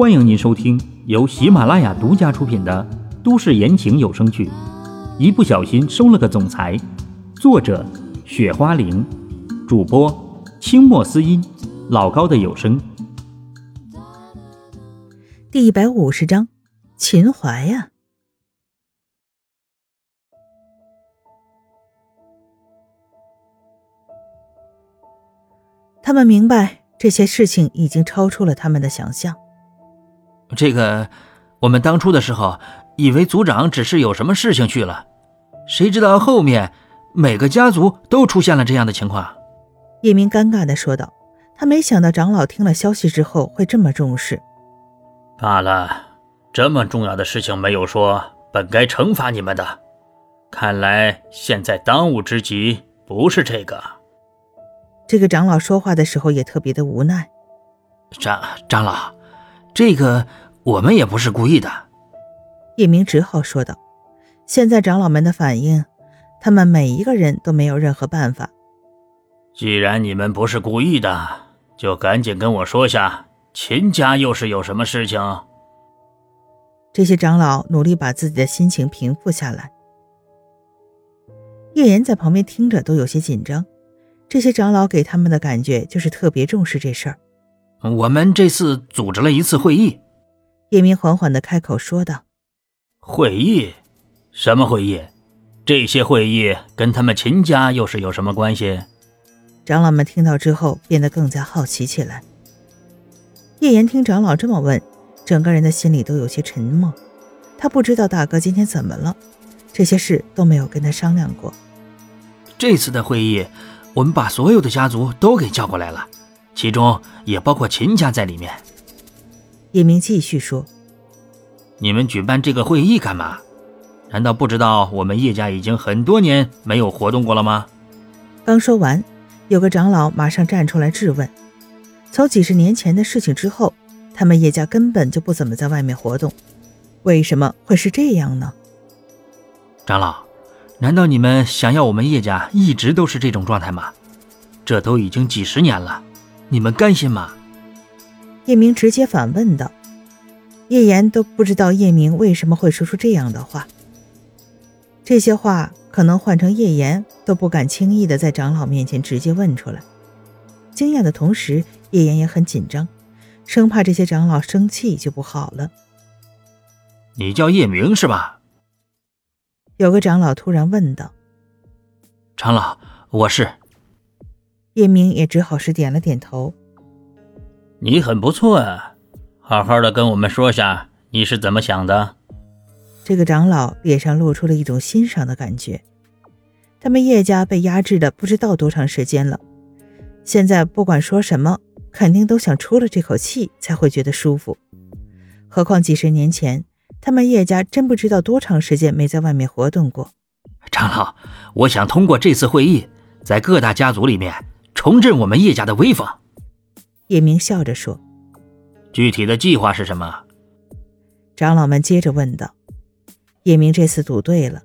欢迎您收听由喜马拉雅独家出品的都市言情有声剧《一不小心收了个总裁》，作者：雪花玲，主播：清墨思音，老高的有声。第一百五十章，秦淮呀。他们明白这些事情已经超出了他们的想象。这个，我们当初的时候以为族长只是有什么事情去了，谁知道后面每个家族都出现了这样的情况。叶明尴尬的说道：“他没想到长老听了消息之后会这么重视。”罢了，这么重要的事情没有说，本该惩罚你们的。看来现在当务之急不是这个。这个长老说话的时候也特别的无奈。长长老。这个我们也不是故意的，叶明只好说道：“现在长老们的反应，他们每一个人都没有任何办法。既然你们不是故意的，就赶紧跟我说下，秦家又是有什么事情？”这些长老努力把自己的心情平复下来。叶岩在旁边听着都有些紧张，这些长老给他们的感觉就是特别重视这事儿。我们这次组织了一次会议，叶明缓缓的开口说道：“会议？什么会议？这些会议跟他们秦家又是有什么关系？”长老们听到之后变得更加好奇起来。叶岩听长老这么问，整个人的心里都有些沉默。他不知道大哥今天怎么了，这些事都没有跟他商量过。这次的会议，我们把所有的家族都给叫过来了。其中也包括秦家在里面。叶明继续说：“你们举办这个会议干嘛？难道不知道我们叶家已经很多年没有活动过了吗？”刚说完，有个长老马上站出来质问：“从几十年前的事情之后，他们叶家根本就不怎么在外面活动，为什么会是这样呢？”长老，难道你们想要我们叶家一直都是这种状态吗？这都已经几十年了。你们甘心吗？叶明直接反问道。叶岩都不知道叶明为什么会说出这样的话。这些话可能换成叶岩都不敢轻易的在长老面前直接问出来。惊讶的同时，叶岩也很紧张，生怕这些长老生气就不好了。你叫叶明是吧？有个长老突然问道。长老，我是。叶明也只好是点了点头。你很不错啊，好好的跟我们说下你是怎么想的。这个长老脸上露出了一种欣赏的感觉。他们叶家被压制的不知道多长时间了，现在不管说什么，肯定都想出了这口气才会觉得舒服。何况几十年前，他们叶家真不知道多长时间没在外面活动过。长老，我想通过这次会议，在各大家族里面。重振我们叶家的威风，叶明笑着说：“具体的计划是什么？”长老们接着问道。叶明这次赌对了。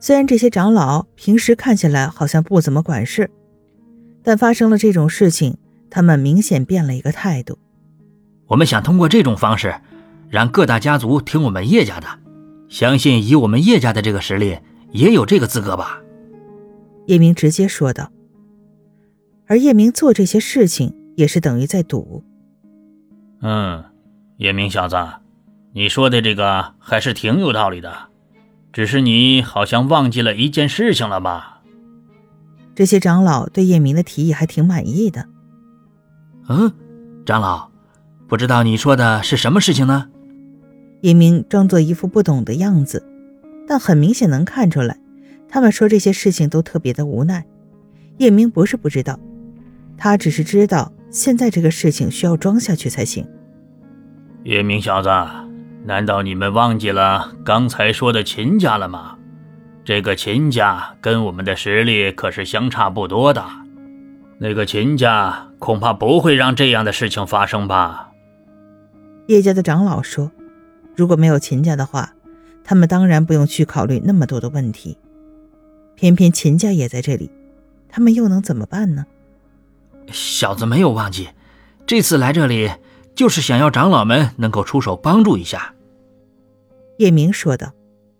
虽然这些长老平时看起来好像不怎么管事，但发生了这种事情，他们明显变了一个态度。我们想通过这种方式，让各大家族听我们叶家的。相信以我们叶家的这个实力，也有这个资格吧？叶明直接说道。而叶明做这些事情也是等于在赌。嗯，叶明小子，你说的这个还是挺有道理的，只是你好像忘记了一件事情了吧？这些长老对叶明的提议还挺满意的。嗯，长老，不知道你说的是什么事情呢？叶明装作一副不懂的样子，但很明显能看出来，他们说这些事情都特别的无奈。叶明不是不知道。他只是知道，现在这个事情需要装下去才行。叶明小子，难道你们忘记了刚才说的秦家了吗？这个秦家跟我们的实力可是相差不多的，那个秦家恐怕不会让这样的事情发生吧？叶家的长老说：“如果没有秦家的话，他们当然不用去考虑那么多的问题。偏偏秦家也在这里，他们又能怎么办呢？”小子没有忘记，这次来这里就是想要长老们能够出手帮助一下。”叶明说道。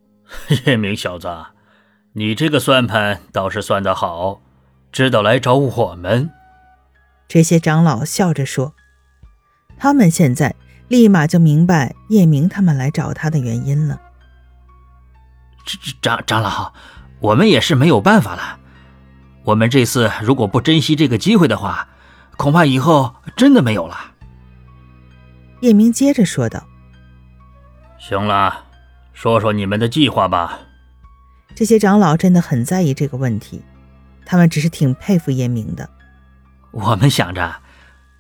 “叶明小子，你这个算盘倒是算得好，知道来找我们。”这些长老笑着说：“他们现在立马就明白叶明他们来找他的原因了。”长长老，我们也是没有办法了。我们这次如果不珍惜这个机会的话，恐怕以后真的没有了。叶明接着说道：“行了，说说你们的计划吧。”这些长老真的很在意这个问题，他们只是挺佩服叶明的。我们想着，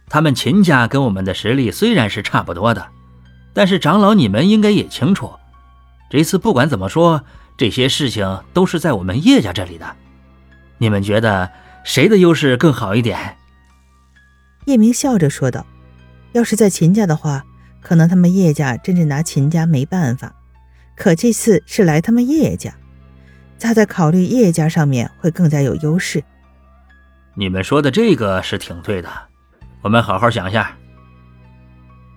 他们秦家跟我们的实力虽然是差不多的，但是长老你们应该也清楚，这次不管怎么说，这些事情都是在我们叶家这里的。你们觉得谁的优势更好一点？叶明笑着说道：“要是在秦家的话，可能他们叶家真是拿秦家没办法。可这次是来他们叶家，他在考虑叶家上面会更加有优势。”你们说的这个是挺对的，我们好好想一下。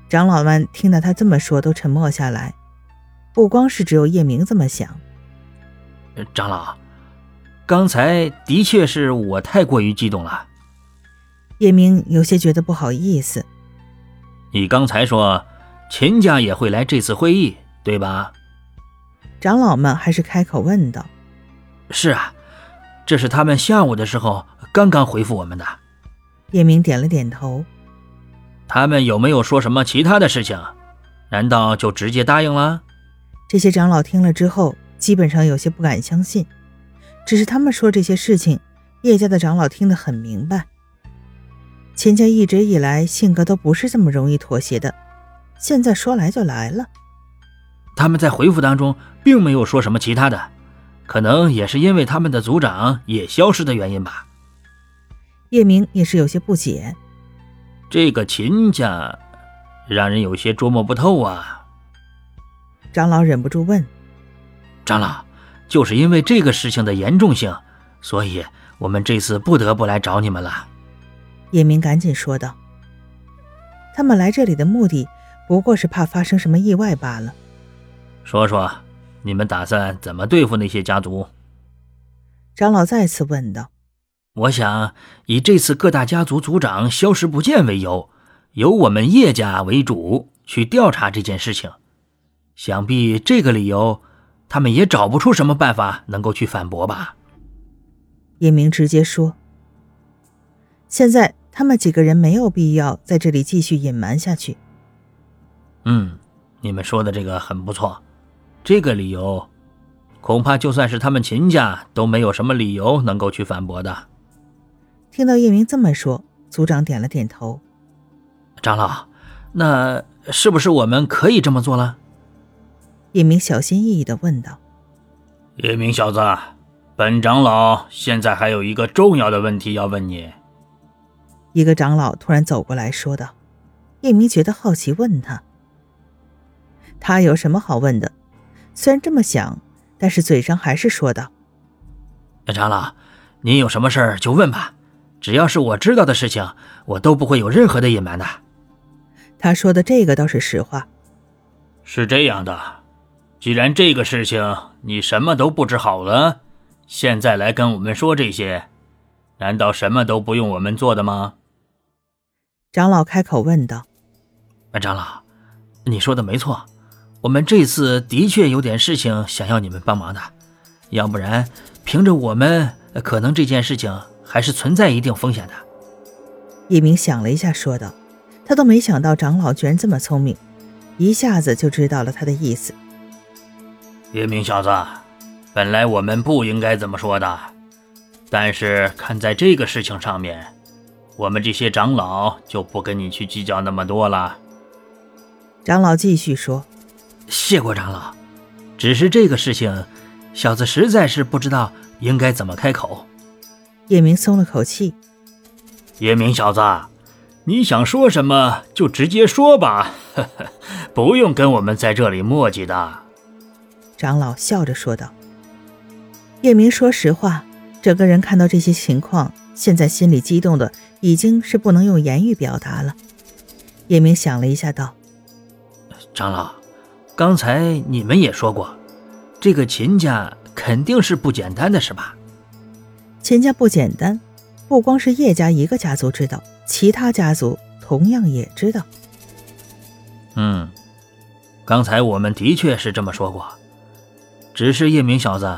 长老们听到他这么说，都沉默下来。不光是只有叶明这么想。长老，刚才的确是我太过于激动了。叶明有些觉得不好意思。你刚才说秦家也会来这次会议，对吧？长老们还是开口问道：“是啊，这是他们下午的时候。”刚刚回复我们的，叶明点了点头。他们有没有说什么其他的事情？难道就直接答应了？这些长老听了之后，基本上有些不敢相信。只是他们说这些事情，叶家的长老听得很明白。秦家一直以来性格都不是这么容易妥协的，现在说来就来了。他们在回复当中并没有说什么其他的，可能也是因为他们的族长也消失的原因吧。叶明也是有些不解，这个秦家让人有些捉摸不透啊。长老忍不住问：“长老，就是因为这个事情的严重性，所以我们这次不得不来找你们了。”叶明赶紧说道：“他们来这里的目的不过是怕发生什么意外罢了。”说说，你们打算怎么对付那些家族？长老再次问道。我想以这次各大家族族长消失不见为由，由我们叶家为主去调查这件事情。想必这个理由，他们也找不出什么办法能够去反驳吧？叶明直接说：“现在他们几个人没有必要在这里继续隐瞒下去。”嗯，你们说的这个很不错。这个理由，恐怕就算是他们秦家都没有什么理由能够去反驳的。听到叶明这么说，族长点了点头。长老，那是不是我们可以这么做了？叶明小心翼翼的问道。叶明小子，本长老现在还有一个重要的问题要问你。一个长老突然走过来说道。叶明觉得好奇，问他：“他有什么好问的？”虽然这么想，但是嘴上还是说道：“长老，您有什么事儿就问吧。”只要是我知道的事情，我都不会有任何的隐瞒的。他说的这个倒是实话。是这样的，既然这个事情你什么都布置好了，现在来跟我们说这些，难道什么都不用我们做的吗？长老开口问道。长老，你说的没错，我们这次的确有点事情想要你们帮忙的，要不然凭着我们，可能这件事情。还是存在一定风险的。叶明想了一下，说道：“他都没想到长老居然这么聪明，一下子就知道了他的意思。”叶明小子，本来我们不应该这么说的，但是看在这个事情上面，我们这些长老就不跟你去计较那么多了。长老继续说：“谢过长老，只是这个事情，小子实在是不知道应该怎么开口。”叶明松了口气。叶明小子，你想说什么就直接说吧，呵呵，不用跟我们在这里磨叽的。长老笑着说道。叶明说实话，整个人看到这些情况，现在心里激动的已经是不能用言语表达了。叶明想了一下，道：“长老，刚才你们也说过，这个秦家肯定是不简单的，是吧？秦家不简单，不光是叶家一个家族知道，其他家族同样也知道。嗯，刚才我们的确是这么说过，只是叶明小子，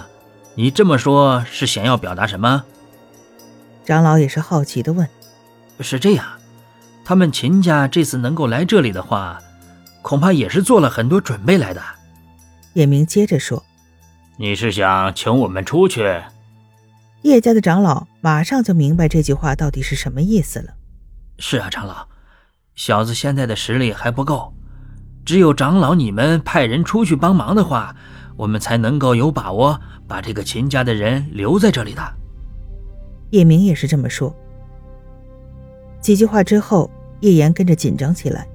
你这么说是想要表达什么？”长老也是好奇的问：“是这样。”他们秦家这次能够来这里的话，恐怕也是做了很多准备来的。叶明接着说：“你是想请我们出去？”叶家的长老马上就明白这句话到底是什么意思了。是啊，长老，小子现在的实力还不够，只有长老你们派人出去帮忙的话，我们才能够有把握把这个秦家的人留在这里的。叶明也是这么说。几句话之后。叶岩跟着紧张起来，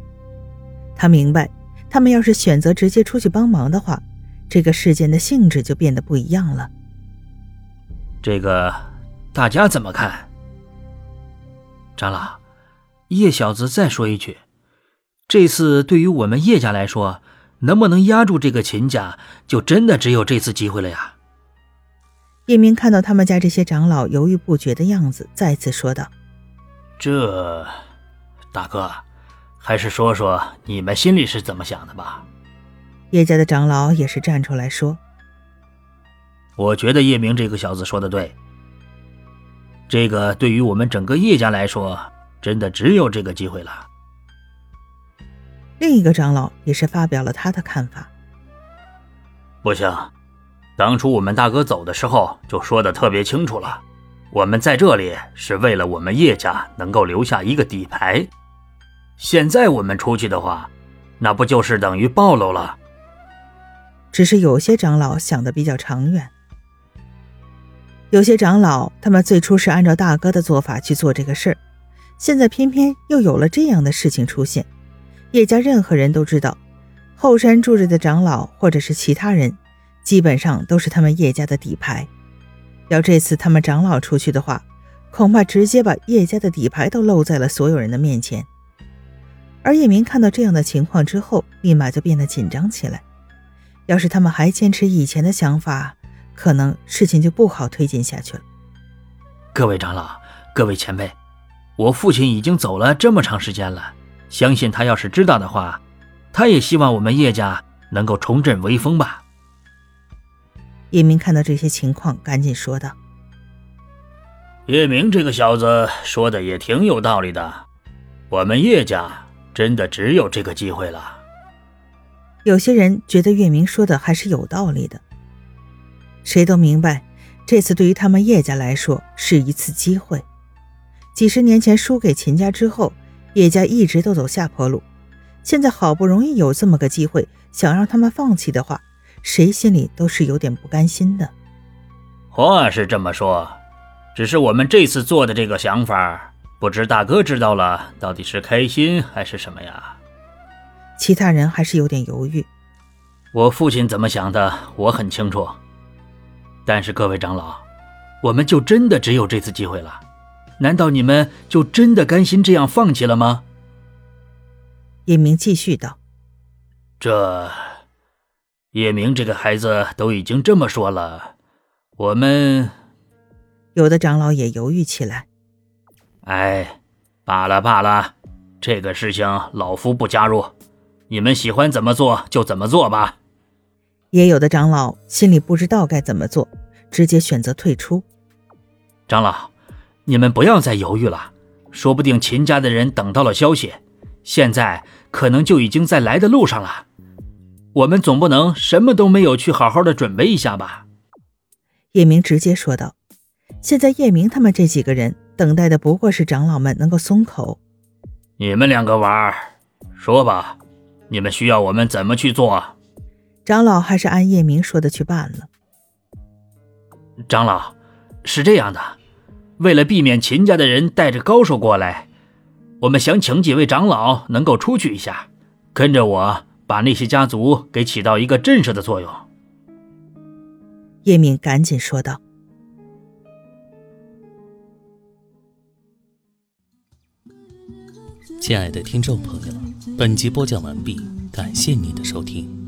他明白，他们要是选择直接出去帮忙的话，这个事件的性质就变得不一样了。这个大家怎么看？长老，叶小子再说一句，这次对于我们叶家来说，能不能压住这个秦家，就真的只有这次机会了呀？叶明看到他们家这些长老犹豫不决的样子，再次说道：“这……”大哥，还是说说你们心里是怎么想的吧。叶家的长老也是站出来说：“我觉得叶明这个小子说的对。这个对于我们整个叶家来说，真的只有这个机会了。”另一个长老也是发表了他的看法：“不行，当初我们大哥走的时候就说的特别清楚了，我们在这里是为了我们叶家能够留下一个底牌。”现在我们出去的话，那不就是等于暴露了？只是有些长老想的比较长远，有些长老他们最初是按照大哥的做法去做这个事儿，现在偏偏又有了这样的事情出现。叶家任何人都知道，后山住着的长老或者是其他人，基本上都是他们叶家的底牌。要这次他们长老出去的话，恐怕直接把叶家的底牌都露在了所有人的面前。而叶明看到这样的情况之后，立马就变得紧张起来。要是他们还坚持以前的想法，可能事情就不好推进下去了。各位长老，各位前辈，我父亲已经走了这么长时间了，相信他要是知道的话，他也希望我们叶家能够重振威风吧。叶明看到这些情况，赶紧说道：“叶明这个小子说的也挺有道理的，我们叶家。”真的只有这个机会了。有些人觉得月明说的还是有道理的。谁都明白，这次对于他们叶家来说是一次机会。几十年前输给秦家之后，叶家一直都走下坡路。现在好不容易有这么个机会，想让他们放弃的话，谁心里都是有点不甘心的。话是这么说，只是我们这次做的这个想法。不知大哥知道了，到底是开心还是什么呀？其他人还是有点犹豫。我父亲怎么想的，我很清楚。但是各位长老，我们就真的只有这次机会了？难道你们就真的甘心这样放弃了吗？叶明继续道：“这叶明这个孩子都已经这么说了，我们……”有的长老也犹豫起来。哎，罢了罢了，这个事情老夫不加入，你们喜欢怎么做就怎么做吧。也有的长老心里不知道该怎么做，直接选择退出。长老，你们不要再犹豫了，说不定秦家的人等到了消息，现在可能就已经在来的路上了。我们总不能什么都没有去好好的准备一下吧？叶明直接说道：“现在叶明他们这几个人。”等待的不过是长老们能够松口。你们两个娃儿，说吧，你们需要我们怎么去做？长老还是按叶明说的去办了。长老，是这样的，为了避免秦家的人带着高手过来，我们想请几位长老能够出去一下，跟着我把那些家族给起到一个震慑的作用。叶敏赶紧说道。亲爱的听众朋友，本集播讲完毕，感谢您的收听。